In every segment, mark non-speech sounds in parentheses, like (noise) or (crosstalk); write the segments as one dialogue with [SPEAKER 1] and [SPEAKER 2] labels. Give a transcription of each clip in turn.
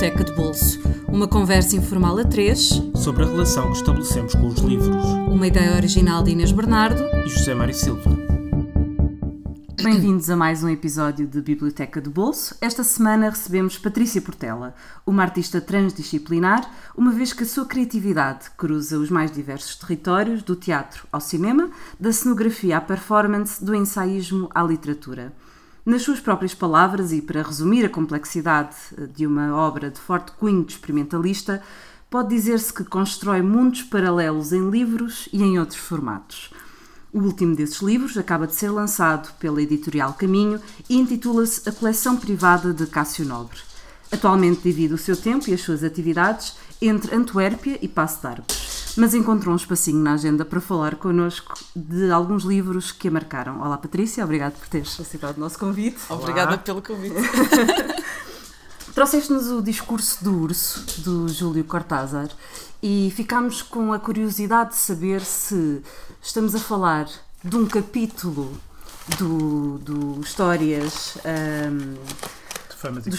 [SPEAKER 1] Biblioteca de Bolso. Uma conversa informal a três
[SPEAKER 2] sobre a relação que estabelecemos com os livros.
[SPEAKER 1] Uma ideia original de Inês Bernardo
[SPEAKER 2] e José Mário Silva.
[SPEAKER 1] Bem-vindos a mais um episódio de Biblioteca de Bolso. Esta semana recebemos Patrícia Portela, uma artista transdisciplinar, uma vez que a sua criatividade cruza os mais diversos territórios, do teatro ao cinema, da cenografia à performance, do ensaísmo à literatura. Nas suas próprias palavras, e para resumir a complexidade eh, de uma obra de forte cunho experimentalista, pode dizer-se que constrói mundos paralelos em livros e em outros formatos. O último desses livros acaba de ser lançado pela editorial Caminho e intitula-se A Coleção Privada de Cássio Nobre. Atualmente divide o seu tempo e as suas atividades entre Antuérpia e Passo de mas encontrou um espacinho na agenda para falar connosco de alguns livros que a marcaram. Olá Patrícia, obrigada por teres aceitado o nosso convite.
[SPEAKER 3] Olá. Obrigada pelo convite. (laughs)
[SPEAKER 1] Trouxeste-nos o discurso do urso, do Júlio Cortázar, e ficámos com a curiosidade de saber se estamos a falar de um capítulo do, do Histórias. Um,
[SPEAKER 2] Famas e,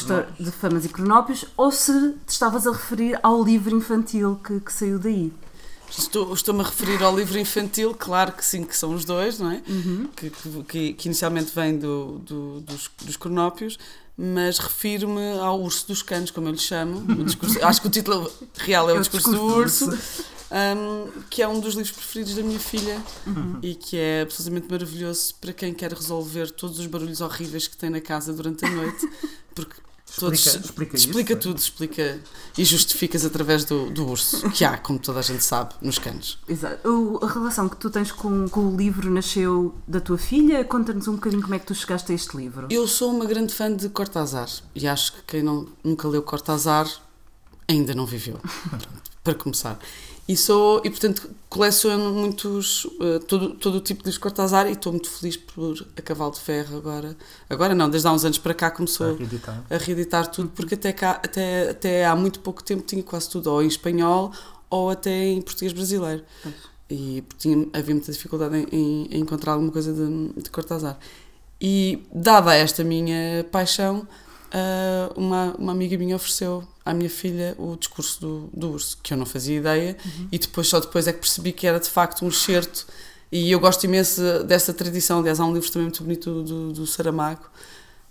[SPEAKER 1] de Famas e Cronópios, ou se te estavas a referir ao livro infantil que, que saiu daí.
[SPEAKER 3] Estou, estou-me a referir ao livro infantil, claro que sim, que são os dois, não é? Uhum. Que, que, que, inicialmente vem do, do, dos, dos cronópios, mas refiro-me ao Urso dos Canos, como eu lhe chamo. (laughs) Discurso, acho que o título real é o, é o Discurso, discurso, do Urso, do urso. Um, que é um dos livros preferidos da minha filha uhum. e que é absolutamente maravilhoso para quem quer resolver todos os barulhos horríveis que tem na casa durante a noite, porque explica, explica, explica isso, tudo, é? explica e justificas através do, do urso, que há, como toda a gente sabe, nos canos.
[SPEAKER 1] Exato. O, a relação que tu tens com, com o livro nasceu da tua filha? Conta-nos um bocadinho como é que tu chegaste a este livro.
[SPEAKER 3] Eu sou uma grande fã de Cortázar e acho que quem não, nunca leu Cortázar ainda não viveu. (laughs) para começar. E, sou, e portanto coleciono muitos, uh, todo, todo o tipo de Cortázar e estou muito feliz por A Cavalo de Ferro agora. Agora não, desde há uns anos para cá começou a reeditar, a reeditar tudo, porque até, cá, até, até há muito pouco tempo tinha quase tudo ou em espanhol ou até em português brasileiro. Pois. E tinha, havia muita dificuldade em, em, em encontrar alguma coisa de, de Cortázar. E dada esta minha paixão, uh, uma, uma amiga minha ofereceu à minha filha o discurso do, do urso, que eu não fazia ideia, uhum. e depois só depois é que percebi que era de facto um excerto, e eu gosto imenso dessa tradição, aliás há um livro também muito bonito do, do Saramago,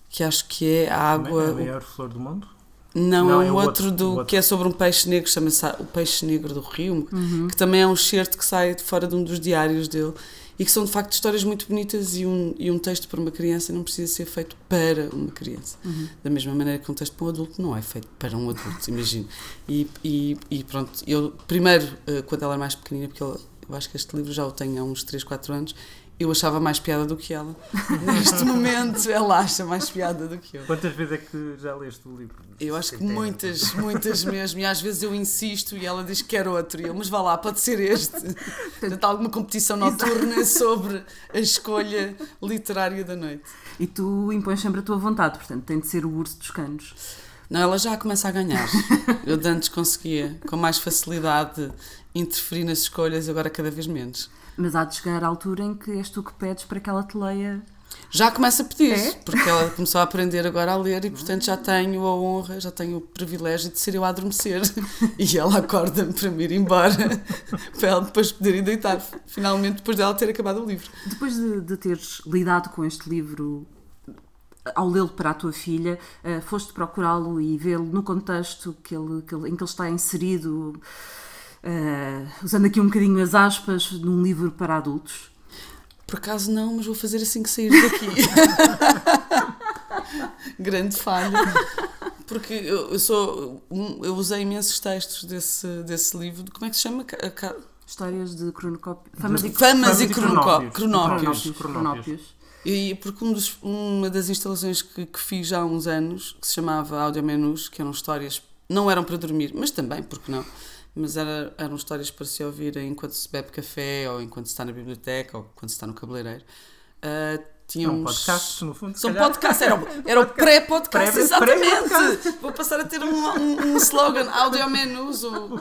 [SPEAKER 3] que acho que é a água...
[SPEAKER 2] É a maior flor do mundo?
[SPEAKER 3] Não, não, é, é um outro, outro, do, outro. que é sobre um peixe negro, chama-se O Peixe Negro do Rio, uhum. que também é um excerto que sai de fora de um dos diários dele e que são de facto histórias muito bonitas e um, e um texto para uma criança não precisa ser feito para uma criança. Uhum. Da mesma maneira que um texto para um adulto não é feito para um adulto, imagino. E, e, e, pronto, eu primeiro, eh, quando ela era mais pequenina, porque eu, eu acho que este livro já o tenho há uns 3, 4 anos, eu achava mais piada do que ela. Neste momento, ela acha mais piada do que eu.
[SPEAKER 2] Quantas vezes é que já leste o livro?
[SPEAKER 3] Eu acho que muitas, muitas mesmo. E às vezes eu insisto e ela diz que quer outro. E eu, mas vá lá, pode ser este. Portanto, há alguma competição noturna sobre a escolha literária da noite.
[SPEAKER 1] E tu impões sempre a tua vontade, portanto, tem de ser o urso dos canos.
[SPEAKER 3] Não, ela já começa a ganhar. Eu de antes conseguia, com mais facilidade, interferir nas escolhas, agora cada vez menos.
[SPEAKER 1] Mas há de chegar à altura em que és tu que pedes para que ela te leia.
[SPEAKER 3] Já começa a pedir, é? porque ela começou a aprender agora a ler e, portanto, já tenho a honra, já tenho o privilégio de ser eu a adormecer. (laughs) E ela acorda-me para me ir embora, (laughs) para ela depois poder ir deitar, finalmente, depois dela ter acabado o livro.
[SPEAKER 1] Depois de, de teres lidado com este livro ao lê-lo para a tua filha, uh, foste procurá-lo e vê-lo no contexto que ele, que ele, em que ele está inserido uh, usando aqui um bocadinho as aspas, num livro para adultos?
[SPEAKER 3] Por acaso não, mas vou fazer assim que sair daqui. (laughs) Grande falha. Porque eu, eu, sou. Eu usei imensos textos desse, desse livro. Como é que se chama?
[SPEAKER 1] Histórias de cronocópio.
[SPEAKER 3] Famas, e, Famas e, cronocópios.
[SPEAKER 1] Cronópios. cronópios.
[SPEAKER 3] E porque um dos, uma das instalações que, que, fiz já há uns anos, que se chamava Audio Menus, que eram histórias, não eram para dormir, mas também, porque não? Mas era, eram histórias para se ouvir enquanto se bebe café, ou enquanto se está na biblioteca, ou quando se está no cabeleireiro. Uh, tinha
[SPEAKER 2] É um podcast, no fundo.
[SPEAKER 3] São podcasts, era, o- (laughs) era o pré-podcast,
[SPEAKER 2] Pré-
[SPEAKER 3] exatamente.
[SPEAKER 2] pré-podcast.
[SPEAKER 3] Vou passar a ter um, um, um slogan, áudio menos, o,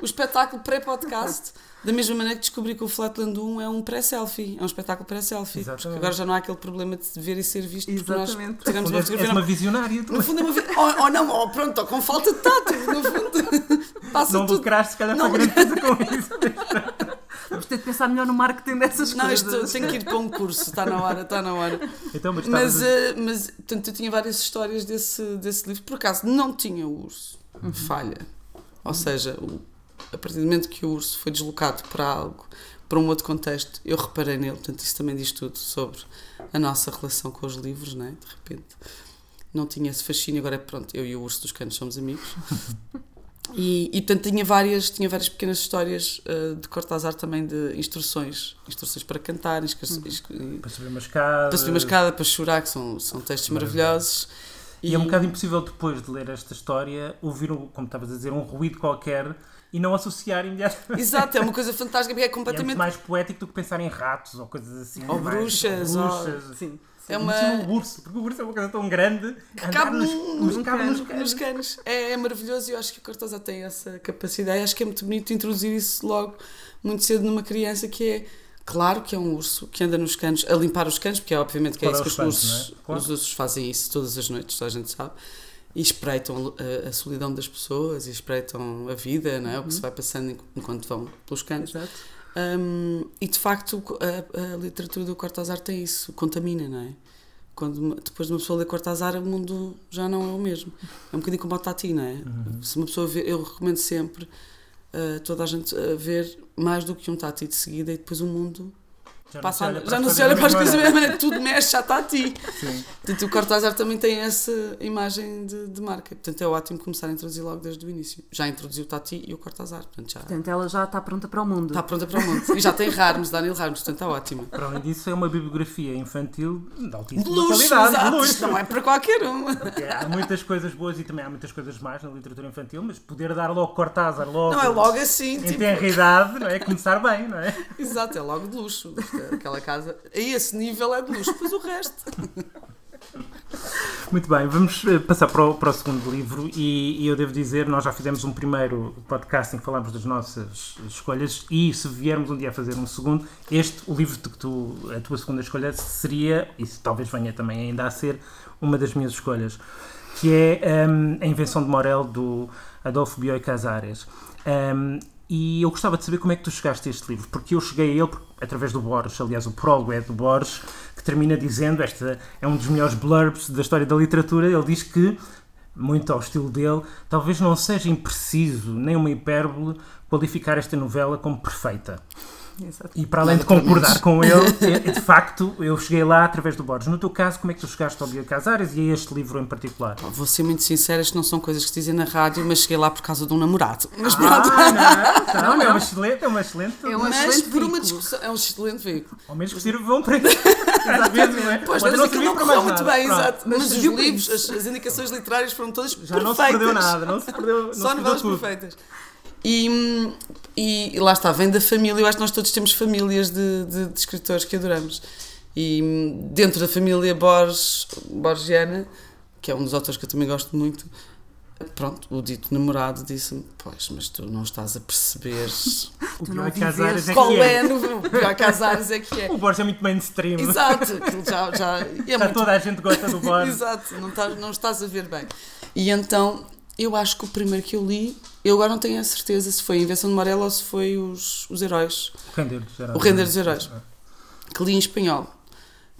[SPEAKER 3] o espetáculo pré-podcast. Da mesma maneira que descobri que o Flatland 1 é um pré-selfie, é um espetáculo pré-selfie. Porque agora já não há aquele problema de ver e ser visto, porque nós
[SPEAKER 1] Exatamente.
[SPEAKER 3] tiramos
[SPEAKER 2] No
[SPEAKER 3] uma
[SPEAKER 2] fundo,
[SPEAKER 3] fotografia.
[SPEAKER 2] uma
[SPEAKER 3] não-
[SPEAKER 2] visionária.
[SPEAKER 3] No fundo é uma vi- ou, ou não, ou pronto, ou com falta de tato, no fundo. (laughs) Passa
[SPEAKER 2] Não
[SPEAKER 3] tudo.
[SPEAKER 2] lucraste, se calhar,
[SPEAKER 3] Não
[SPEAKER 2] para grande coisa com isso.
[SPEAKER 1] Vamos ter de pensar melhor no marketing dessas
[SPEAKER 3] Não,
[SPEAKER 1] coisas.
[SPEAKER 3] isto tenho que ir para um curso, está na hora, está na hora.
[SPEAKER 2] Então, mas,
[SPEAKER 3] Mas,
[SPEAKER 2] a-
[SPEAKER 3] eh, mas portanto, eu tinha várias histórias desse, desse livro. Por acaso, não tinha o urso. Falha. Ou seja, o- a partir do momento que o urso foi deslocado para algo, para um outro contexto, eu reparei nele. Portanto, isso também diz tudo sobre a nossa relação com os livros, não é? De repente. Não tinha esse fascínio, agora pronto, eu e o urso dos canos somos amigos. (laughs) E, e portanto tinha várias, tinha várias pequenas histórias eh, de Cortázar também de instruções, instruções para cantar, instruções,
[SPEAKER 2] para subir uma escada.
[SPEAKER 3] para subir uma escada, para chorar, que são, são textos maravilhosos.
[SPEAKER 2] E é um bocado impossível depois de ler esta história ouvir, um, como estavas a dizer, um ruído qualquer e não associar imediatamente.
[SPEAKER 3] Exato, é uma coisa (laughs) fantástica, porque é
[SPEAKER 2] E é
[SPEAKER 3] completamente.
[SPEAKER 2] mais poético do que pensar em ratos ou coisas assim.
[SPEAKER 3] Ou
[SPEAKER 2] mais-
[SPEAKER 3] bruxas,
[SPEAKER 2] ou- bruxas.
[SPEAKER 1] Sim.
[SPEAKER 3] É uma.
[SPEAKER 2] um urso, porque o urso é uma coisa tão grande que
[SPEAKER 3] Cabe
[SPEAKER 2] nos, nos, cabe nos
[SPEAKER 3] Nos
[SPEAKER 2] canos.
[SPEAKER 3] canos. É, é maravilhoso e eu acho que o Cortázar tem essa capacidade. Acho que é muito bonito introduzir isso logo, muito cedo, numa criança que é. Claro que é um urso que anda nos canos, a limpar os canos, porque é obviamente que é isso que
[SPEAKER 2] os
[SPEAKER 3] os
[SPEAKER 2] canos,
[SPEAKER 3] ursos,
[SPEAKER 2] é? Claro.
[SPEAKER 3] os ursos fazem isso todas as noites, toda a gente sabe. E espreitam a, a solidão das pessoas, e espreitam a vida, não é? O que se vai passando enqu- enquanto vão pelos canos.
[SPEAKER 1] Exato.
[SPEAKER 3] Hum, e de facto a, a literatura do Cortázar tem isso, contamina, não é? Quando depois de uma pessoa ler Cortázar, o mundo já não é o mesmo. É um bocadinho como o Tati, não é?
[SPEAKER 2] Uhum.
[SPEAKER 3] Se uma pessoa vê, eu recomendo sempre a toda a gente a ver mais do que um Tati de seguida e depois o mundo
[SPEAKER 2] Já
[SPEAKER 3] passa a-
[SPEAKER 2] olha para
[SPEAKER 3] já não se olha para as coisas da
[SPEAKER 2] mesma
[SPEAKER 3] maneira, tudo mexe, já está a ti.
[SPEAKER 2] Sim.
[SPEAKER 3] Portanto, o Cortázar também tem essa imagem de, de marca. Portanto, é ótimo começar a introduzir logo desde o início. Já introduziu o Tati e o Cortázar, portanto já
[SPEAKER 1] Portanto, ela já está pronta para o mundo.
[SPEAKER 3] está pronta para o mundo. E já tem Rarmos, Daniel Rarmos, portanto está ótima.
[SPEAKER 2] Para além disso, é uma bibliografia infantil de
[SPEAKER 3] De
[SPEAKER 2] altíssima
[SPEAKER 3] luxo,
[SPEAKER 2] qualidade.
[SPEAKER 3] exato.
[SPEAKER 2] luxo.
[SPEAKER 3] Não é para qualquer um.
[SPEAKER 2] É, Há muitas coisas boas e também há muitas coisas más na literatura infantil, mas poder dar logo Cortázar logo,
[SPEAKER 3] Não é logo assim,
[SPEAKER 2] em
[SPEAKER 3] tipo,
[SPEAKER 2] idade, não é? Começar bem, não é?
[SPEAKER 3] exato, é logo de luxo. Aquela casa, a esse nível é de luxo, depois o resto.
[SPEAKER 2] Muito bem, vamos eh, passar para o, para o segundo livro e, e eu devo dizer, nós já fizemos um primeiro podcast em que falámos das nossas escolhas e se viermos um dia a fazer um segundo, este, o livro de que tu, a tua segunda escolha seria, e talvez venha também ainda a ser, uma das minhas escolhas, que é hum, A Invenção de Morel, do Adolfo Bioy Casares. Hum, e eu gostava de saber como é que tu chegaste a este livro, porque eu cheguei a ele através do Borges, aliás, o prólogo é do Borges, que termina dizendo, esta é um dos melhores blurbs da história da literatura, ele diz que, muito ao estilo dele, talvez não seja impreciso, nem uma hipérbole, qualificar esta novela como perfeita.
[SPEAKER 1] Exato.
[SPEAKER 2] E para além de concordar com (laughs) ele, é- de facto, eu cheguei lá através do Borges. No teu caso, como é que tu chegaste ao Bioy Casares e a este livro em particular?
[SPEAKER 3] Vou ser muito sincera, isto não são coisas que se dizem na rádio, mas cheguei lá por causa de um namorado. Mas pronto.
[SPEAKER 2] Ah, não, não, é uma excelente, é uma excelente.
[SPEAKER 1] É um
[SPEAKER 3] mas
[SPEAKER 1] excelente
[SPEAKER 3] por uma discussão. É um excelente veículo.
[SPEAKER 2] Ao menos que sirvam para (laughs) vezes, não é?
[SPEAKER 3] Pois,
[SPEAKER 2] Pode
[SPEAKER 3] mas aquilo não
[SPEAKER 2] para
[SPEAKER 3] correu muito
[SPEAKER 2] nada.
[SPEAKER 3] bem,
[SPEAKER 2] Pronto.
[SPEAKER 3] exato.
[SPEAKER 1] Mas
[SPEAKER 3] Mas, os livros, as, as indicações literárias foram todas
[SPEAKER 2] Já
[SPEAKER 3] perfeitas.
[SPEAKER 2] não se perdeu nada, não se perdeu, não
[SPEAKER 3] Só novelas perfeitas. E, e, e lá está, vem da família. Eu acho que nós todos temos famílias de, de, de escritores que adoramos. E dentro da família Borges, Borgiana, que é um dos autores que eu também gosto muito, pronto, o dito namorado disse-me: Pois, mas tu não estás a perceber (laughs)
[SPEAKER 2] O Casares é
[SPEAKER 3] qual
[SPEAKER 2] que
[SPEAKER 3] é,
[SPEAKER 2] é.
[SPEAKER 3] no pior Casares é que é. (laughs)
[SPEAKER 2] O Borges é muito mainstream.
[SPEAKER 3] Exato, (laughs) já, já é
[SPEAKER 2] Já
[SPEAKER 3] muito
[SPEAKER 2] toda a gente gosta do Borges.
[SPEAKER 3] Exato, não estás, não estás a ver bem. E então, eu acho que o primeiro que eu li, eu agora não tenho a certeza se foi a Invenção de Morella ou se foi os, os Heróis,
[SPEAKER 2] O Render dos Heróis.
[SPEAKER 3] O Render dos Heróis. que li em espanhol.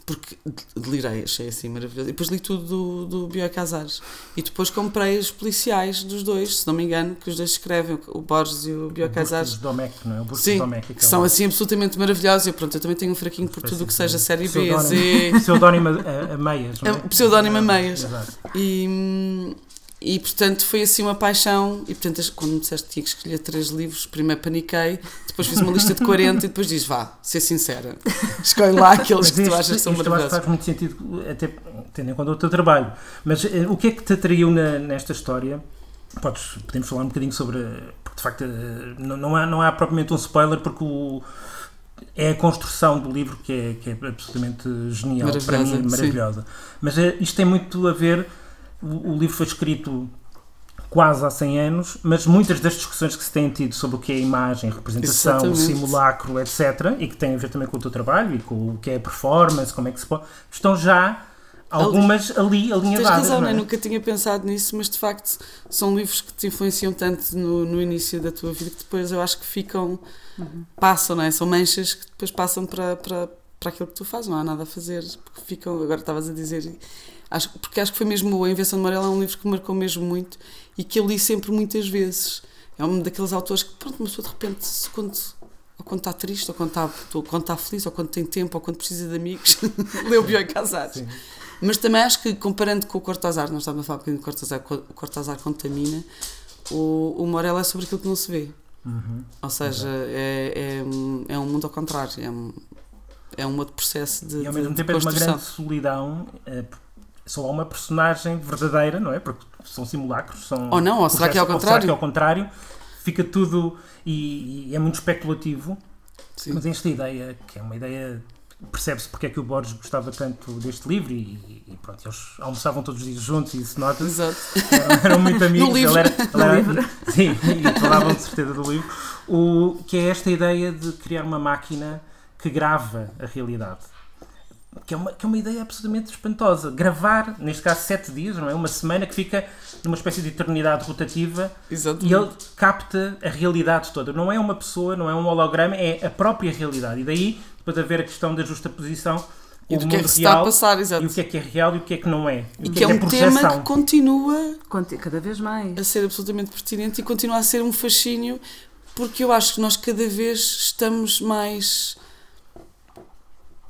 [SPEAKER 3] Porque delirei, achei assim maravilhoso. E depois li tudo do, do Bioy Casares. E depois comprei os policiais dos dois, se não me engano, que os dois escrevem, o Borges e o Bioy Casares.
[SPEAKER 2] Bustos Domecq, não é? O Bustos
[SPEAKER 3] Sim,
[SPEAKER 2] Domecq,
[SPEAKER 3] que são assim absolutamente maravilhosos. E pronto, eu também tenho um fraquinho por tudo o que seja série B, Z.
[SPEAKER 2] Pseudónimo a, a meias, não é?
[SPEAKER 3] É, pseudónimo a meias.
[SPEAKER 2] Exato.
[SPEAKER 3] E, e portanto foi assim uma paixão. E portanto, quando me disseste que tinha que escolher três livros, primeiro paniquei, depois fiz uma lista de 40 e depois diz: vá, ser sincera, escolhe lá aqueles que tu achas que são maravilhosos.
[SPEAKER 2] faz muito sentido, até tendo em conta o teu trabalho. Mas eh, o que é que te atraiu na- nesta história? Podes, podemos falar um bocadinho sobre. Porque de facto eh, não, não, há, não há propriamente um spoiler, porque o, é a construção do livro que é, que é absolutamente genial, para
[SPEAKER 3] Maravilhosa,
[SPEAKER 2] mim,
[SPEAKER 3] sim.
[SPEAKER 2] maravilhosa. Mas eh, isto tem muito a ver, o, o livro foi escrito quase há 100 anos, mas muitas das discussões que se têm tido sobre o que é imagem, representação,
[SPEAKER 3] Exatamente.
[SPEAKER 2] simulacro, etc., e que têm a ver também com o teu trabalho e com o que é performance, como é que se pode, estão já algumas ali
[SPEAKER 3] Tens
[SPEAKER 2] alinhavadas.
[SPEAKER 3] razão,
[SPEAKER 2] não é?
[SPEAKER 3] né? nunca tinha pensado nisso, mas de facto são livros que te influenciam tanto no, no início da tua vida que depois eu acho que ficam, passam, não é? São manchas que depois passam para, para, para aquilo que tu fazes, não há nada a fazer, porque ficam, agora estavas a dizer, acho, porque acho que foi mesmo A Invenção de Morel é um livro que me marcou mesmo muito e que eu li sempre muitas vezes. É um daqueles autores que, pronto, uma pessoa de repente, se quando, ou quando está triste, ou quando está, ou quando está feliz, ou quando tem tempo, ou quando precisa de amigos, (laughs) o Bioy Casares.
[SPEAKER 2] Sim.
[SPEAKER 3] Mas também acho que, comparando com o Cortázar, nós estávamos a falar um bocadinho de Cortázar, o Cortázar contamina, o, o Morel é sobre aquilo que não se vê.
[SPEAKER 2] Uhum.
[SPEAKER 3] Ou seja, é, é, um- é um mundo ao contrário, é um, é um outro processo de,
[SPEAKER 2] E ao mesmo
[SPEAKER 3] de
[SPEAKER 2] tempo é uma grande solidão. Só há uma personagem verdadeira, não é? Porque são simulacros. São
[SPEAKER 3] Ou não, ou será que é ao
[SPEAKER 2] processos- será que é
[SPEAKER 3] contrário?
[SPEAKER 2] ao contrário? Fica tudo. E, e é muito especulativo.
[SPEAKER 3] Sim.
[SPEAKER 2] Mas esta ideia, que é uma ideia. Percebe-se porque é que o Borges gostava tanto deste livro e, e pronto, eles almoçavam todos os dias juntos e isso nota-se.
[SPEAKER 3] Exato.
[SPEAKER 2] eram, eram muito (laughs) amigos.
[SPEAKER 3] livro.
[SPEAKER 2] Ele era, ele era- Sim, e falavam de certeza do livro. O, que é esta ideia de criar uma máquina que grava a realidade. Que é, uma, que é uma ideia absolutamente espantosa. Gravar, neste caso, sete dias, não é? Uma semana que fica numa espécie de eternidade rotativa
[SPEAKER 3] Exato.
[SPEAKER 2] e ele capta a realidade toda. Não é uma pessoa, não é um holograma, é a própria realidade. E daí, depois haver a questão da justaposição
[SPEAKER 3] E
[SPEAKER 2] o
[SPEAKER 3] do que é
[SPEAKER 2] mundo
[SPEAKER 3] que se está a
[SPEAKER 2] real
[SPEAKER 3] passar, exato.
[SPEAKER 2] e o que é que é real e o que é que não é.
[SPEAKER 3] E
[SPEAKER 2] o
[SPEAKER 3] que é um tema que continua
[SPEAKER 1] Conti- Cada vez mais.
[SPEAKER 3] a ser absolutamente pertinente e continua a ser um fascínio porque eu acho que nós cada vez estamos mais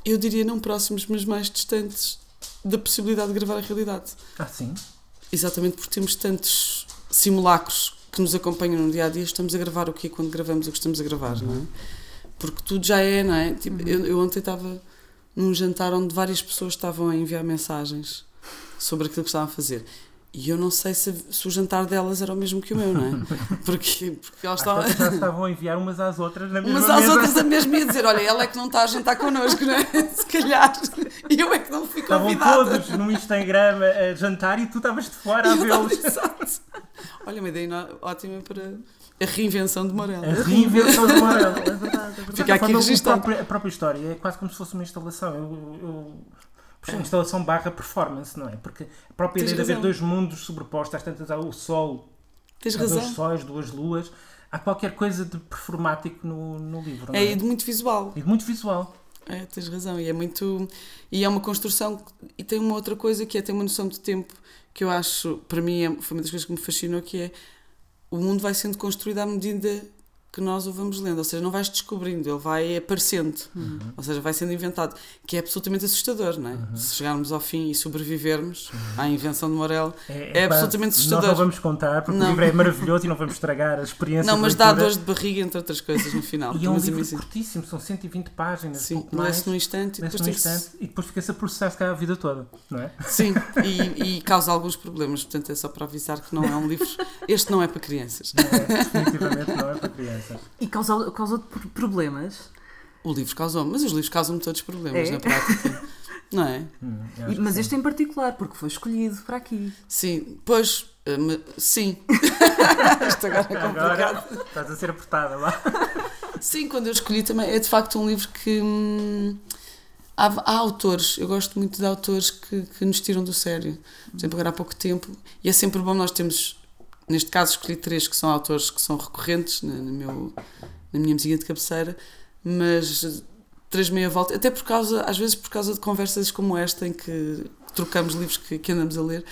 [SPEAKER 3] eu diria não próximos mas mais distantes da possibilidade de gravar a realidade.
[SPEAKER 2] Ah, sim.
[SPEAKER 3] exatamente porque temos tantos simulacros que nos acompanham no dia a dia estamos a gravar o quê quando gravamos o que estamos a gravar não é? porque tudo já é não é? Tipo, eu, eu ontem estava num jantar onde várias pessoas estavam a enviar mensagens sobre aquilo que estavam a fazer e eu não sei se, se o jantar delas era o mesmo que o meu, não é? (laughs) Porque, porque elas estavam.
[SPEAKER 2] já (laughs) estavam a enviar umas às outras na mesma
[SPEAKER 3] Umas às
[SPEAKER 2] mesa.
[SPEAKER 3] outras a mesma ia dizer: Olha, ela é que não está a jantar connosco, não é? (laughs) Se calhar. E eu é que não fui
[SPEAKER 2] Estavam
[SPEAKER 3] convidada.
[SPEAKER 2] todos no Instagram a jantar e tu estavas de fora
[SPEAKER 3] E
[SPEAKER 2] a vê-los.
[SPEAKER 3] Exato. Olha, uma ideia ótima para a reinvenção de Morel.
[SPEAKER 2] A reinvenção do amarelo.
[SPEAKER 1] É verdade, é verdade.
[SPEAKER 3] Fica aqui registado.
[SPEAKER 2] A própria história é quase como se fosse uma instalação. Eu, eu, instalação barra performance, não é? Porque a própria
[SPEAKER 3] Tens
[SPEAKER 2] ideia de haver
[SPEAKER 3] razão.
[SPEAKER 2] dois mundos sobrepostos, às tantas há o sol,
[SPEAKER 3] Tens
[SPEAKER 2] há dois
[SPEAKER 3] razão.
[SPEAKER 2] sóis, duas luas. Há qualquer coisa de performático no, no livro. não
[SPEAKER 3] É
[SPEAKER 2] É,
[SPEAKER 3] e de muito visual.
[SPEAKER 2] E de muito visual.
[SPEAKER 3] É, tens razão. E é muito. E é uma construção. E tem uma outra coisa que é ter uma noção de tempo que eu acho, para mim, é- foi uma das coisas que me fascinou, que é o mundo vai sendo construído à medida que nós o vamos lendo. Ou seja, não vais descobrindo, ele vai aparecendo.
[SPEAKER 2] Uhum.
[SPEAKER 3] Ou seja, vai sendo inventado. Que é absolutamente assustador, não é?
[SPEAKER 2] Uhum.
[SPEAKER 3] Se chegarmos ao fim e sobrevivermos à invenção de Morel.
[SPEAKER 2] É,
[SPEAKER 3] É absolutamente
[SPEAKER 2] quase-
[SPEAKER 3] assustador.
[SPEAKER 2] Nós não vamos contar, porque
[SPEAKER 3] Não.
[SPEAKER 2] o livro é maravilhoso e não vamos estragar a experiência
[SPEAKER 3] Não, mas dá dores de barriga, entre outras coisas, no final. (laughs)
[SPEAKER 2] E é um livro
[SPEAKER 3] assim,
[SPEAKER 2] curtíssimo, são 120 páginas,
[SPEAKER 3] Sim,
[SPEAKER 2] mais.
[SPEAKER 3] lê-se num instante e depois
[SPEAKER 2] num instante e depois fica-se a processar calhar a vida toda, não é?
[SPEAKER 3] Sim, (laughs) e, e causa alguns problemas, portanto é só para avisar que não é um livro. Este não é para crianças.
[SPEAKER 2] Não é? Definitivamente não é para crianças.
[SPEAKER 1] E causou, causou por- problemas.
[SPEAKER 3] O livro causou, mas os livros causam-me todos problemas
[SPEAKER 1] É?
[SPEAKER 3] na prática. (laughs) Não é?
[SPEAKER 2] Hum,
[SPEAKER 1] E- mas este em particular, porque foi escolhido para aqui.
[SPEAKER 3] Sim, pois, eh, me- sim. (laughs) Isto agora é complicado.
[SPEAKER 2] Agora estás a ser apertada lá.
[SPEAKER 3] Sim, quando eu escolhi também, é de facto um livro que. hum, há, há autores, eu gosto muito de autores que, que nos tiram do sério. Por exemplo, agora há pouco tempo, e é sempre bom nós temos, neste caso, escolhi três que são autores que são recorrentes na, no meu, na minha mesinha de cabeceira, mas três meia volta, até por causa, às vezes por causa de conversas como esta em que trocamos livros que, que andamos a ler.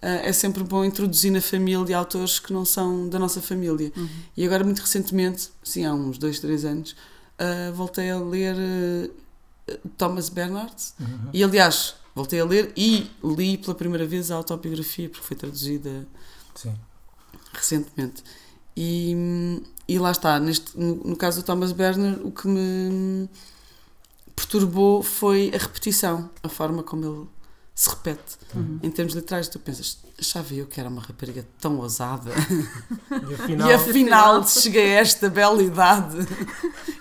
[SPEAKER 3] eh, é sempre bom introduzir na família autores que não são da nossa família. E agora, muito recentemente, sim, há uns dois, três anos, ah, voltei a ler ah, Thomas Bernard.
[SPEAKER 2] Uhum.
[SPEAKER 3] E, aliás, voltei a ler e li pela primeira vez a autobiografia, porque foi traduzida
[SPEAKER 2] Sim.
[SPEAKER 3] Recentemente. E, e lá está, neste, no, no caso do Thomas Bernard, o que me perturbou foi a repetição, a forma como ele se repete. Em termos literais, tu pensas, achava eu que era uma rapariga tão ousada. (laughs)
[SPEAKER 2] E afinal,
[SPEAKER 3] E afinal cheguei a esta bela idade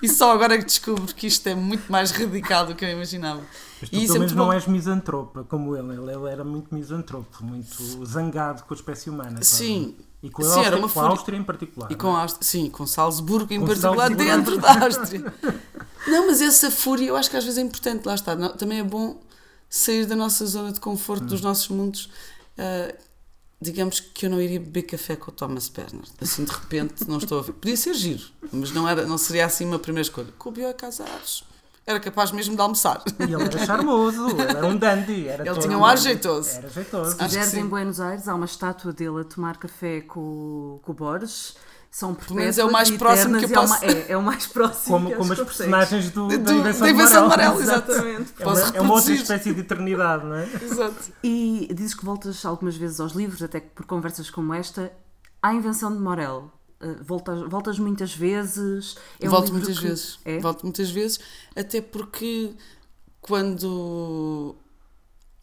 [SPEAKER 3] e só agora que descubro que isto é muito mais radical do que eu imaginava.
[SPEAKER 2] mas tu
[SPEAKER 3] E
[SPEAKER 2] pelo
[SPEAKER 3] é
[SPEAKER 2] menos não
[SPEAKER 3] bom.
[SPEAKER 2] és misantropa como ele. ele. Ele era muito misantropo, muito zangado com a espécie humana.
[SPEAKER 3] Sim,
[SPEAKER 2] E com a,
[SPEAKER 3] Sim,
[SPEAKER 2] Áustria, com a
[SPEAKER 3] fúria.
[SPEAKER 2] Áustria em particular.
[SPEAKER 3] e com a Áustria, sim, com Salzburgo em
[SPEAKER 2] Com
[SPEAKER 3] particular
[SPEAKER 2] Salzburgo.
[SPEAKER 3] dentro da Áustria. (laughs) Não, mas essa fúria eu acho que às vezes é importante, lá está. Não- também é bom sair da nossa zona de conforto,
[SPEAKER 2] Hum.
[SPEAKER 3] dos nossos mundos. Ah, digamos que eu não iria beber café com o Thomas Bernard. Assim, de repente, não estou a ver. Podia ser giro, mas não, era, não seria assim uma primeira escolha. Com o Bioy Casares. Era capaz mesmo de almoçar.
[SPEAKER 2] E ele era charmoso, ele era um dandy. Era
[SPEAKER 3] Ele
[SPEAKER 2] todo
[SPEAKER 3] tinha um ar jeitoso.
[SPEAKER 2] Era jeitoso.
[SPEAKER 1] Estiveres
[SPEAKER 3] sim.
[SPEAKER 1] em Buenos Aires, há uma estátua dele a tomar café com, com o Borges. São
[SPEAKER 3] Pelo menos é o mais próximo que eu posso-
[SPEAKER 1] É, é, é o mais próximo
[SPEAKER 2] Como,
[SPEAKER 1] que
[SPEAKER 2] como as personagens do,
[SPEAKER 3] Do-
[SPEAKER 2] da Invenção
[SPEAKER 3] da
[SPEAKER 2] de
[SPEAKER 3] Invenção exato.
[SPEAKER 1] Exatamente.
[SPEAKER 2] É uma, é uma outra espécie de eternidade, não é?
[SPEAKER 3] Exato.
[SPEAKER 1] E dizes que voltas algumas vezes aos livros, até que por conversas como esta, à invenção de Morel. Uh, voltas, voltas muitas vezes. É um
[SPEAKER 3] Volto muitas
[SPEAKER 1] que-
[SPEAKER 3] vezes.
[SPEAKER 1] É?
[SPEAKER 3] Volto muitas vezes, até porque quando.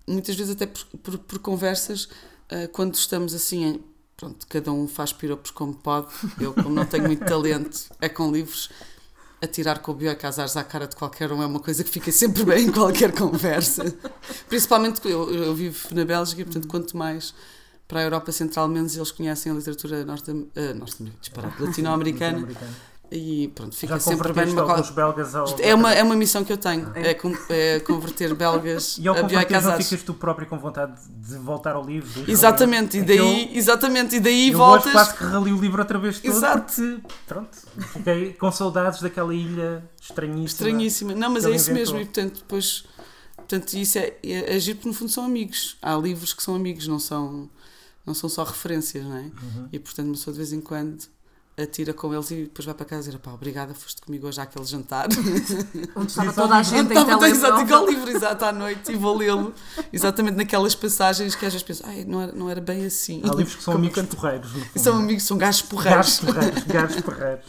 [SPEAKER 3] Muitas vezes, até por, por, por conversas, ah, quando estamos assim, em- pronto, cada um faz piropos como pode. Eu, como não tenho muito talento, é com livros. Atirar com o Bioy Casares à cara de qualquer um é uma coisa que fica sempre bem em qualquer conversa. Principalmente eu, eu vivo na Bélgica, portanto, quanto mais para a Europa Central, menos eles conhecem a literatura norte, uh, norte disparate, latino-americana. E pronto, fica
[SPEAKER 2] Já
[SPEAKER 3] sempre bem numa qual-
[SPEAKER 2] belgas ao...
[SPEAKER 3] é uma, é uma missão que eu tenho, é, con- é converter belgas (laughs)
[SPEAKER 2] E ao
[SPEAKER 3] a Casares.
[SPEAKER 2] ficas tu próprio com vontade de voltar ao livro?
[SPEAKER 3] Exatamente, e?
[SPEAKER 2] É
[SPEAKER 3] daí, exatamente, e daí
[SPEAKER 2] Eu, eu
[SPEAKER 3] voltas.
[SPEAKER 2] hoje quase que reli o livro outra vez todo
[SPEAKER 3] Exato.
[SPEAKER 2] porque, pronto, fiquei com saudades daquela ilha estranhíssima.
[SPEAKER 3] Estranhíssima. Não, mas é isso
[SPEAKER 2] inventou.
[SPEAKER 3] mesmo, e portanto, depois. Portanto, isso é, é agir porque no fundo são amigos. Há livros que são amigos, não são, não são só referências, não é?
[SPEAKER 2] Uhum.
[SPEAKER 3] E portanto, uma pessoa de vez em quando atira com eles e depois vai para casa e diz: pá, obrigada, foste comigo hoje àquele jantar. (laughs)
[SPEAKER 1] Onde estava toda a gente em
[SPEAKER 3] Estava exato igual
[SPEAKER 1] telemóvel.
[SPEAKER 3] livro, exato, à noite, e vou lê-lo. Exatamente naquelas passagens que às vezes penso, ai, não era, não era bem assim.
[SPEAKER 2] Há livros que são
[SPEAKER 3] Como
[SPEAKER 2] amigos
[SPEAKER 3] quando-
[SPEAKER 2] porreiros.
[SPEAKER 3] São amigos, são gajos
[SPEAKER 2] Gajos
[SPEAKER 3] porreiros.
[SPEAKER 2] porreiros, gajos porreiros.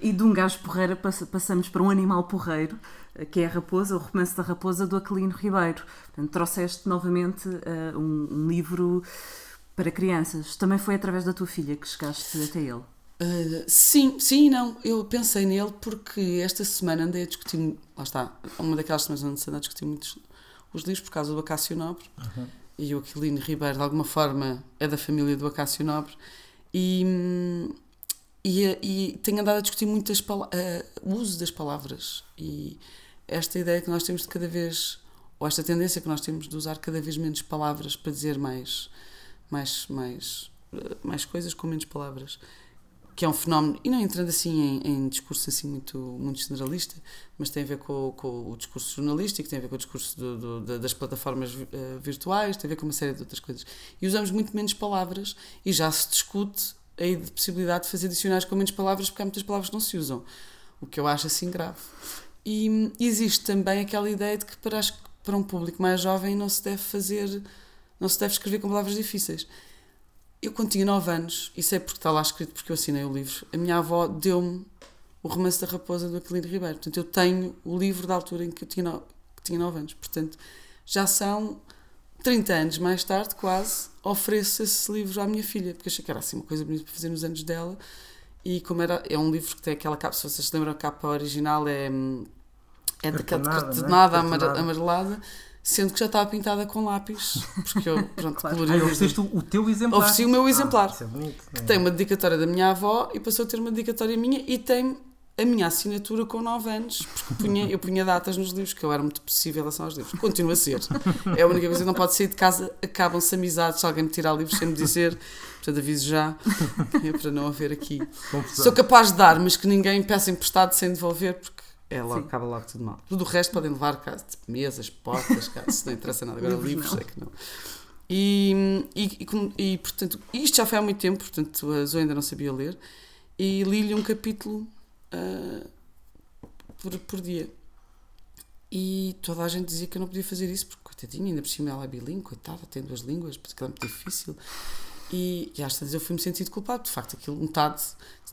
[SPEAKER 1] E de um gajo porreira passa- passamos para um animal porreiro, que é a Raposa, o romance da Raposa do Aquilino Ribeiro. Portanto, trouxeste novamente eh, um, um livro para crianças. Também foi através da tua filha que chegaste até ele.
[SPEAKER 3] Uh, sim, sim e não. Eu pensei nele porque esta semana andei a discutir. Lá está, uma daquelas semanas onde se anda a discutir muitos os livros por causa do Acácio Nobre. E o Aquilino Ribeiro, de alguma forma, é da família do Acácio Nobre. E, e, e tenho andado a discutir muito as uh, o uso das palavras. E esta ideia que nós temos de cada vez. Ou esta tendência que nós temos de usar cada vez menos palavras para dizer mais, mais, mais, uh, mais coisas com menos palavras que é um fenómeno, e não entrando assim em, em discurso assim muito, muito generalista, mas tem a ver com, com o discurso jornalístico, tem a ver com o discurso do- do- da- das plataformas eh, virtuais, tem a ver com uma série de outras coisas. E usamos muito menos palavras e já se discute a de possibilidade de fazer dicionários com menos palavras, porque há muitas palavras que não se usam, o que eu acho assim grave. E existe também aquela ideia de que para, as- para um público mais jovem não se deve fazer, não se deve escrever com palavras difíceis. Eu, quando tinha 9 anos, isso é porque está lá escrito, porque eu assinei o livro, a minha avó deu-me o romance da Raposa do Aquilino Ribeiro. Portanto, eu tenho o livro da altura em que eu tinha 9, que tinha 9 anos. Portanto, já são 30 anos mais tarde, quase, ofereço esse livro à minha filha, porque achei que era assim uma coisa bonita para fazer nos anos dela. E como era, é um livro que tem aquela capa, se vocês se lembram, a capa original é, hum, é daquela
[SPEAKER 2] Cartonada,
[SPEAKER 3] cartonada
[SPEAKER 2] é? Cartonada.
[SPEAKER 3] amarelada, sendo que já estava pintada com lápis, porque eu, pronto, (laughs)
[SPEAKER 1] Claro.
[SPEAKER 3] colori
[SPEAKER 2] Ah, ofereceste o, teu exemplar.
[SPEAKER 3] Ofereci o meu exemplar.
[SPEAKER 2] Ah, isso é bonito.
[SPEAKER 3] que tem uma dedicatória da minha avó e passou a ter uma dedicatória minha e tem a minha assinatura com 9 anos, porque punha, eu punha datas nos livros, que eu era muito possível em relação aos livros. Continua a ser. É a única coisa que não pode sair de casa, acabam-se amizades se alguém me tirar livros sem me dizer. Portanto, aviso já, é (laughs) para não haver aqui.
[SPEAKER 2] Confusão.
[SPEAKER 3] Sou capaz de dar, mas que ninguém peça emprestado sem devolver, porque é logo,
[SPEAKER 1] Sim.
[SPEAKER 3] acaba logo tudo mal. Tudo o resto podem levar cá, tipo mesas, portas, cá, se não interessa nada. Agora
[SPEAKER 1] Livros não.
[SPEAKER 3] é que não. E, e, e, e, portanto, isto já foi há muito tempo, portanto a Zoe ainda não sabia ler, e li-lhe um capítulo ah, por, por dia. E toda a gente dizia que eu não podia fazer isso, porque coitadinha, ainda por cima ela é bilingue, coitada, tem duas línguas, porque é muito difícil. E, e às vezes eu fui-me sentindo culpado, de facto, aquilo metade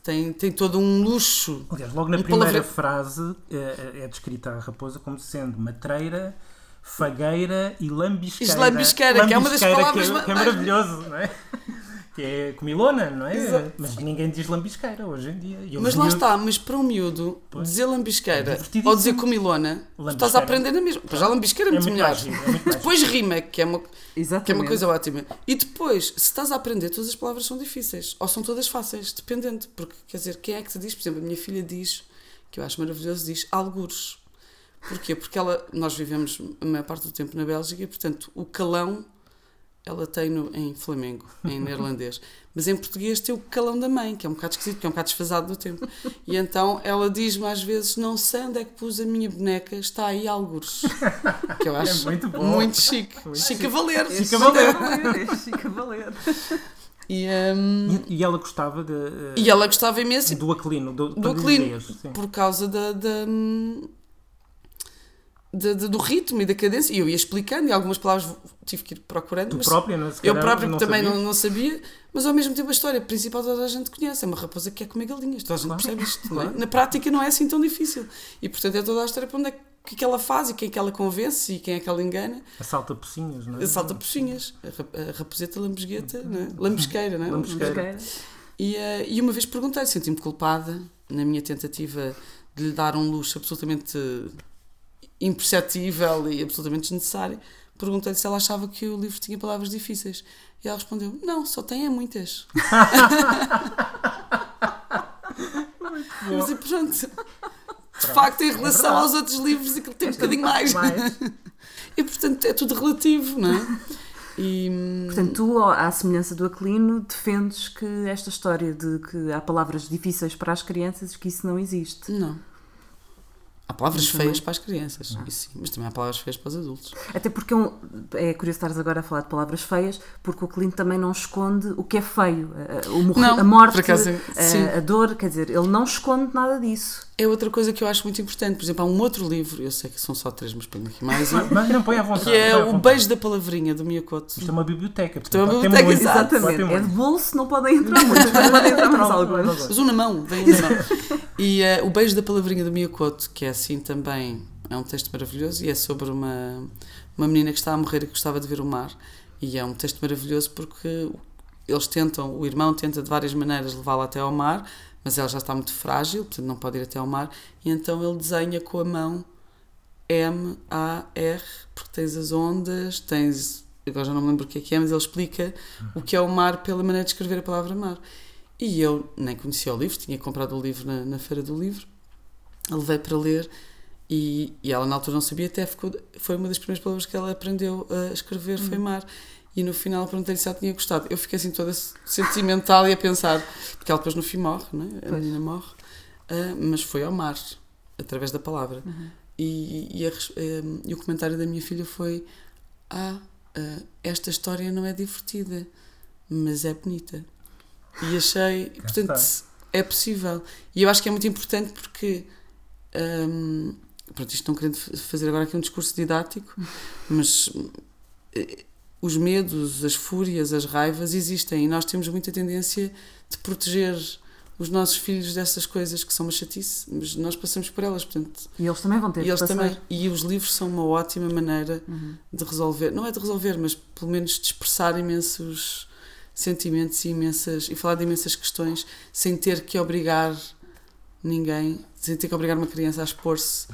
[SPEAKER 3] tem, tem todo um luxo.
[SPEAKER 2] Aliás, logo na
[SPEAKER 3] E
[SPEAKER 2] primeira
[SPEAKER 3] palavra-
[SPEAKER 2] frase é, é descrita a raposa como sendo matreira, fagueira e lambisqueira.
[SPEAKER 3] E lambisqueira, que é uma das
[SPEAKER 2] Lambisqueira,
[SPEAKER 3] palavras
[SPEAKER 2] que é, que é maravilhoso, não é? (laughs) Que é comilona, não é?
[SPEAKER 3] Exato.
[SPEAKER 2] Mas ninguém diz lambisqueira hoje em dia. E
[SPEAKER 3] Mas lá
[SPEAKER 2] miúdos-
[SPEAKER 3] está, mas para um miúdo,
[SPEAKER 2] Pois.
[SPEAKER 3] dizer
[SPEAKER 2] É
[SPEAKER 3] lambisqueira
[SPEAKER 2] divertidíssimo.
[SPEAKER 3] ou dizer comilona, estás a aprender na mesma. Pois já lambisqueira é
[SPEAKER 2] É
[SPEAKER 3] muito
[SPEAKER 2] muito
[SPEAKER 3] melhor.
[SPEAKER 2] mais giro, é muito
[SPEAKER 3] Depois rima, que é uma,
[SPEAKER 1] Exatamente.
[SPEAKER 3] que é uma coisa ótima. E depois, se estás a aprender, todas as palavras são difíceis. Ou são todas fáceis, dependendo. Porque, quer dizer, quem é que te diz? Por exemplo, a minha filha diz, que eu acho maravilhoso, diz algures. Porquê? Porque ela, nós vivemos a maior parte do tempo na Bélgica e, portanto, o calão ela tem no, em Flamengo, em (laughs) neerlandês. Mas em português tem o calão da mãe, que é um bocado esquisito, que é um bocado desfasado do tempo. E então ela diz-me às vezes: Não sei onde é que pus a minha boneca, está aí algures. Que eu acho
[SPEAKER 2] muito bom.
[SPEAKER 3] muito chique.
[SPEAKER 2] Muito
[SPEAKER 3] chique
[SPEAKER 2] chique.
[SPEAKER 3] a valer.
[SPEAKER 2] Chique a valer.
[SPEAKER 1] Este Chica Valer.
[SPEAKER 3] E, hum,
[SPEAKER 2] E, e ela gostava de,
[SPEAKER 3] e ela gostava imenso
[SPEAKER 2] do aquilino. Do,
[SPEAKER 3] do
[SPEAKER 2] sim.
[SPEAKER 3] por causa da, da, da- da- do ritmo e da cadência. E eu ia explicando, e algumas palavras tive que ir procurando.
[SPEAKER 2] Tu
[SPEAKER 3] mas
[SPEAKER 2] própria, não é?
[SPEAKER 3] Eu próprio
[SPEAKER 2] não
[SPEAKER 3] também não, não sabia, mas ao mesmo tempo a história principal toda a gente conhece. É uma raposa que quer comer galinhas, toda a gente
[SPEAKER 2] Claro.
[SPEAKER 3] percebe isto. não é?
[SPEAKER 2] Claro.
[SPEAKER 3] Na prática não é assim tão difícil. E portanto é toda a história para onde é que, o que é que ela faz e quem é que ela convence e quem é que ela engana.
[SPEAKER 2] Assalta pocinhos, não é?
[SPEAKER 3] Salta pocinhas, a, rap- a raposeta lambesgueta, não é? (laughs) lambesqueira, não é?
[SPEAKER 2] Lambesqueira.
[SPEAKER 3] E, eh, e uma vez perguntei, senti-me culpada na minha tentativa de lhe dar um luxo absolutamente imperceptível e absolutamente desnecessário. Perguntei-lhe se ela achava que o livro tinha palavras difíceis. E ela respondeu: Não, só tem é muitas. (laughs) Mas e pronto. De facto, em relação
[SPEAKER 2] verdade.
[SPEAKER 3] aos outros livros, aquilo tem um bocadinho mais.
[SPEAKER 2] Mais. (laughs)
[SPEAKER 3] E portanto, é tudo relativo, não é? E, hum,
[SPEAKER 1] Portanto, tu, à semelhança do Aquilino, defendes que esta história de que há palavras difíceis para as crianças, que isso não existe.
[SPEAKER 3] Não. Há palavras
[SPEAKER 1] Também.
[SPEAKER 3] feias para as crianças, isso sim, mas também há palavras feias para os adultos.
[SPEAKER 1] Até porque é, um- é curioso estares agora a falar de palavras feias, porque o Aquilino também não esconde o que é feio. A, a- o morrer-
[SPEAKER 3] Não,
[SPEAKER 1] a morte,
[SPEAKER 3] acaso,
[SPEAKER 1] a, a dor, quer dizer, ele não esconde nada disso.
[SPEAKER 3] É outra coisa que eu acho muito importante. Por exemplo, há um outro livro, eu sei que são só três, mas ponho aqui mais um,
[SPEAKER 2] Mas não põe à vontade.
[SPEAKER 3] que é O. Beijo da Palavrinha, do Miyakoto.
[SPEAKER 2] Isto é uma biblioteca.
[SPEAKER 3] é uma biblioteca,
[SPEAKER 1] Exatamente. É de bolso, não podem entrar muitos, mas podem (laughs) entrar mais alguns.
[SPEAKER 3] Mas um na mão, vem um na mão. E eh, O Beijo da Palavrinha do Miyakoto, que é assim também, é um texto maravilhoso e é sobre uma, uma menina que está a morrer e que gostava de ver o mar. E é um texto maravilhoso porque eles tentam, o irmão tenta de várias maneiras levá-la até ao mar, mas ela já está muito frágil, portanto não pode ir até ao mar, e então ele desenha com a mão M, A, R, porque tens as ondas, tens. Agora já não me lembro o que é que é, mas ele explica o que é o mar pela maneira de escrever a palavra mar. E eu nem conhecia o livro, tinha comprado o livro na, na Feira do Livro, a levei para ler e, e ela na altura não sabia, até ficou, foi uma das primeiras palavras que ela aprendeu a escrever, foi mar. E no final perguntei-lhe se ela tinha gostado. Eu fiquei assim toda sentimental e a pensar, porque ela depois no fim morre, não é? a
[SPEAKER 1] Pois.
[SPEAKER 3] menina morre, Ah, mas foi ao mar, através da palavra. E, e, a res- eh, e o comentário da minha filha foi: Ah, ah, esta história não é divertida, mas é bonita. E achei, e, portanto,
[SPEAKER 2] está.
[SPEAKER 3] é possível. E eu acho que é muito importante porque. hum, pronto, isto não querendo fazer agora aqui um discurso didático, mas eh, os medos, as fúrias, as raivas existem e nós temos muita tendência de proteger os nossos filhos dessas coisas que são uma chatice, mas nós passamos por elas, portanto,
[SPEAKER 1] E eles também vão ter
[SPEAKER 3] e eles
[SPEAKER 1] passar.
[SPEAKER 3] também. E os livros são uma ótima maneira
[SPEAKER 1] Uhum.
[SPEAKER 3] de resolver, não é de resolver, mas pelo menos de expressar imensos sentimentos e imensas e falar de imensas questões sem ter que obrigar ninguém, sem ter que obrigar uma criança a expor-se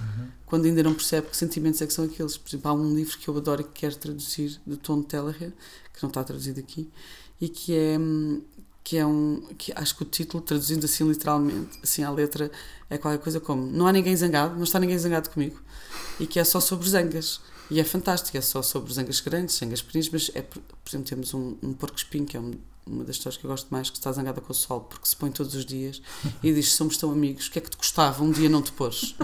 [SPEAKER 3] quando ainda não percebe que sentimentos é que são aqueles. Por exemplo, há um livro que eu adoro e que quero traduzir do Tom Teller, que não está traduzido aqui, e que é que é um que acho que o título traduzindo assim literalmente, assim à letra, é qualquer coisa como não há ninguém zangado, não está ninguém zangado comigo, e que é só sobre zangas. E é fantástico, é só sobre zangas grandes, zangas pequenas, mas é, por por exemplo, temos um, um porco-espinho, que é um- uma das histórias que eu gosto mais, que está zangada com o sol, porque se põe todos os dias e diz: Somos tão amigos, o que é que te custava um dia não te pôres?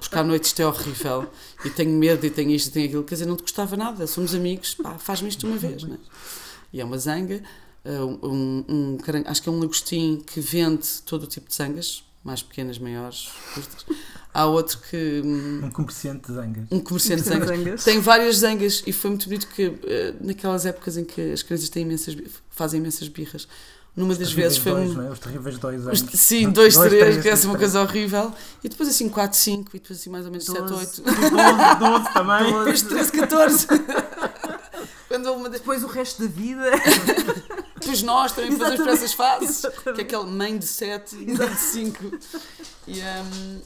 [SPEAKER 3] Porque à noite isto é horrível e tenho medo e tenho isto e tenho aquilo. Quer dizer, não te custava nada, somos amigos, pá, faz-me isto uma vez, não é? E é uma zanga, uh, um, um caran- acho que é um lagostim que vende todo o tipo de zangas, mais pequenas, maiores, curtas. Há outro que. hum,
[SPEAKER 2] Um comerciante de zangas.
[SPEAKER 3] um comerciante de zangas.
[SPEAKER 1] Zangas.
[SPEAKER 3] Tem várias zangas e foi muito bonito que eh, naquelas épocas em que as crianças têm imensas, fazem imensas birras, numa das vezes foi
[SPEAKER 2] dois,
[SPEAKER 3] um.
[SPEAKER 2] não é? Os terríveis dois
[SPEAKER 3] Os-
[SPEAKER 2] anos.
[SPEAKER 3] Sim, (laughs) 2, 3, que é assim uma
[SPEAKER 2] três.
[SPEAKER 3] coisa horrível. E depois assim 4, 5, e depois assim mais ou menos 7,
[SPEAKER 1] Doze.
[SPEAKER 3] 8.
[SPEAKER 2] 12, 12 também. (laughs)
[SPEAKER 3] Depois 13, 14. Quando uma de-
[SPEAKER 1] Depois o resto da vida. (laughs)
[SPEAKER 3] Depois nós também passamos por essas fases. Que é
[SPEAKER 1] Exatamente.
[SPEAKER 3] aquele mãe de 7 e mãe de 5. E, hum,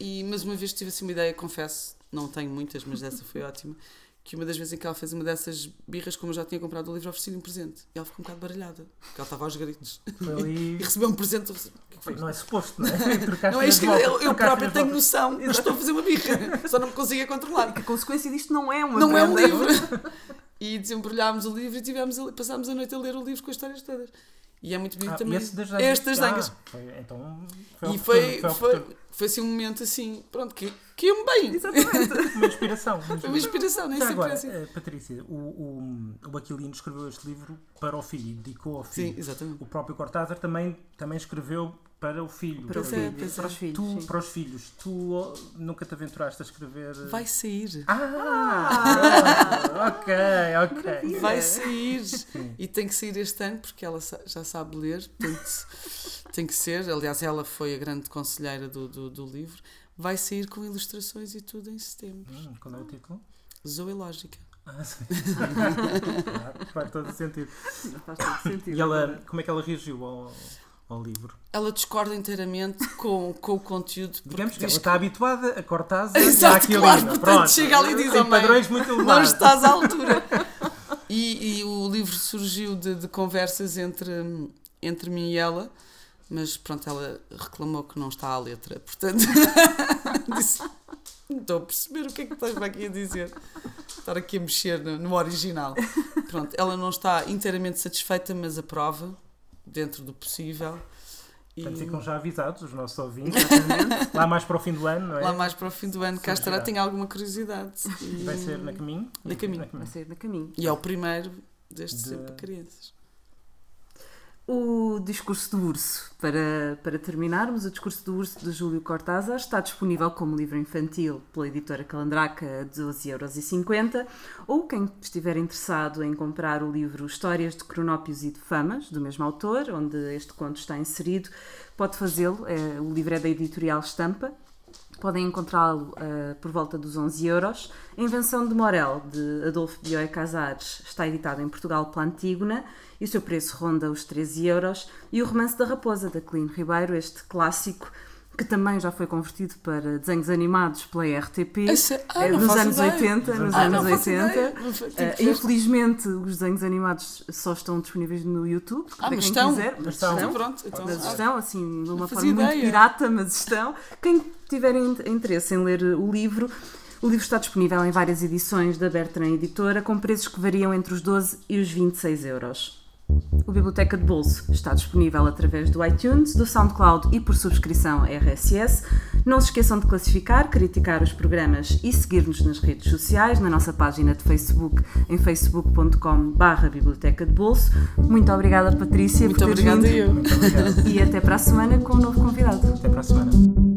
[SPEAKER 3] e, mas uma vez tive assim uma ideia, confesso, não tenho muitas, mas essa foi ótima. Que uma das vezes em que ela fez uma dessas birras, como eu já tinha comprado o livro, ofereci-lhe um presente. E ela ficou um bocado baralhada, porque ela estava aos gritos.
[SPEAKER 2] Ali- (laughs)
[SPEAKER 3] E recebeu um presente. é que foi?
[SPEAKER 2] Não é suposto, não é?
[SPEAKER 3] Não é isto que eu, eu própria tenho noção, mas estou a fazer uma birra. Só não me consigo controlar.
[SPEAKER 1] Que a consequência disto não é uma
[SPEAKER 3] Não é um livro. (laughs) E desembrulhámos o livro e tivemos a- passámos a noite a ler o livro com as histórias todas. E é muito bonito
[SPEAKER 2] Ah,
[SPEAKER 3] também. É este das
[SPEAKER 2] Ah, foi- então foi
[SPEAKER 3] e foi,
[SPEAKER 2] foi,
[SPEAKER 3] foi, foi assim um momento assim, pronto, que caiu-me bem. (laughs)
[SPEAKER 2] uma inspiração.
[SPEAKER 3] Foi uma inspiração, nem sempre
[SPEAKER 2] agora,
[SPEAKER 3] é assim.
[SPEAKER 2] eh, Patrícia, o, o, o Aquilino escreveu este livro para o filho, dedicou ao
[SPEAKER 3] Sim,
[SPEAKER 2] filho.
[SPEAKER 3] exatamente.
[SPEAKER 2] O próprio Cortázar também, também escreveu para o filho.
[SPEAKER 1] Para, o
[SPEAKER 3] é,
[SPEAKER 1] filho, para
[SPEAKER 3] é.
[SPEAKER 1] os filhos.
[SPEAKER 2] Tu,
[SPEAKER 1] sim.
[SPEAKER 2] para os filhos, tu oh, nunca te aventuraste a escrever. eh,
[SPEAKER 3] Vai sair.
[SPEAKER 2] Ah! ok, ok.
[SPEAKER 3] Vai sair. E tem que sair este ano porque ela já sabe ler. Portanto, tem que ser. Aliás, ela foi a grande conselheira do, do, do livro. Vai sair com ilustrações e tudo em setembro.
[SPEAKER 2] Hum, qual é o título?
[SPEAKER 3] Zoológica.
[SPEAKER 2] Ah, sim. (laughs) Claro, faz todo o sentido.
[SPEAKER 1] Faz todo sentido.
[SPEAKER 2] E ela, como é que ela reagiu ao, ao livro?
[SPEAKER 3] Ela discorda inteiramente com, com o conteúdo. (laughs)
[SPEAKER 2] Digamos que ela está habituada a Cortázar (laughs) e
[SPEAKER 3] Exato,
[SPEAKER 2] a Aquilino.
[SPEAKER 3] claro, portanto,
[SPEAKER 2] Pronto.
[SPEAKER 3] chega ali e diz,
[SPEAKER 2] Tem
[SPEAKER 3] "Oh,
[SPEAKER 2] padrões muito
[SPEAKER 3] não
[SPEAKER 2] elevados.
[SPEAKER 3] estás à altura. (laughs) E, e o livro surgiu de, de conversas entre, entre mim e ela, mas pronto, ela reclamou que não está à letra. Portanto, disse: Não estou a perceber o que é que estás aqui a dizer. Estar aqui a mexer no, no original. Pronto, ela não está inteiramente satisfeita, mas aprova, dentro do possível.
[SPEAKER 2] Portanto, ficam já avisados os nossos ouvintes. (laughs) Lá mais para o fim do ano, não é?
[SPEAKER 3] lá mais para o fim do ano, cá estará, tenho alguma curiosidade. E-
[SPEAKER 2] Vai ser na caminho?
[SPEAKER 3] Na caminho.
[SPEAKER 1] Vai sair da caminho.
[SPEAKER 3] E é o primeiro deste
[SPEAKER 2] De-
[SPEAKER 3] sempre para crianças.
[SPEAKER 1] O discurso do urso, para, para terminarmos, o discurso do urso de Júlio Cortázar está disponível como livro infantil pela editora Calandraca a 12,50€ ou quem estiver interessado em comprar o livro Histórias de Cronópios e de Famas, do mesmo autor, onde este conto está inserido, pode fazê-lo. É, o livro é da editorial Estampa. Podem encontrá-lo eh, por volta dos 11 euros. A Invenção de Morel, de Adolfo Bioy Casares, está editado em Portugal pela Antígona e o seu preço ronda os 13 euros. E o Romance da Raposa, da Clean Ribeiro, este clássico que também já foi convertido para desenhos animados pela RTP
[SPEAKER 3] Esse- ah,
[SPEAKER 1] eh, nos anos
[SPEAKER 3] ideia.
[SPEAKER 1] 80. Nos
[SPEAKER 3] Ah,
[SPEAKER 1] anos
[SPEAKER 3] não faço
[SPEAKER 1] 80.
[SPEAKER 3] ideia. Não fa-
[SPEAKER 1] Eh, infelizmente, os desenhos animados só estão disponíveis no YouTube.
[SPEAKER 3] Ah,
[SPEAKER 1] para quem
[SPEAKER 3] estão.
[SPEAKER 1] quiser.
[SPEAKER 2] Mas estão.
[SPEAKER 3] Então, pronto. Então,
[SPEAKER 1] Mas
[SPEAKER 3] ah,
[SPEAKER 1] estão, assim, de uma forma muito
[SPEAKER 3] ideia.
[SPEAKER 1] pirata, mas estão. Quem tiver in- interesse em ler o livro, o livro está disponível em várias edições da Bertrand Editora, com preços que variam entre os 12 e os 26 euros. O Biblioteca de Bolso está disponível através do iTunes, do SoundCloud e por subscrição RSS. Não se esqueçam de classificar, criticar os programas e seguir-nos nas redes sociais, na nossa página de Facebook, em facebook.com.br Biblioteca de Bolso. Muito obrigada, Patrícia,
[SPEAKER 3] Muito
[SPEAKER 1] por teres
[SPEAKER 3] obrigada
[SPEAKER 1] vindo.
[SPEAKER 3] eu.
[SPEAKER 2] Muito obrigado.
[SPEAKER 1] E até para a semana com um novo convidado.
[SPEAKER 2] Até para a semana.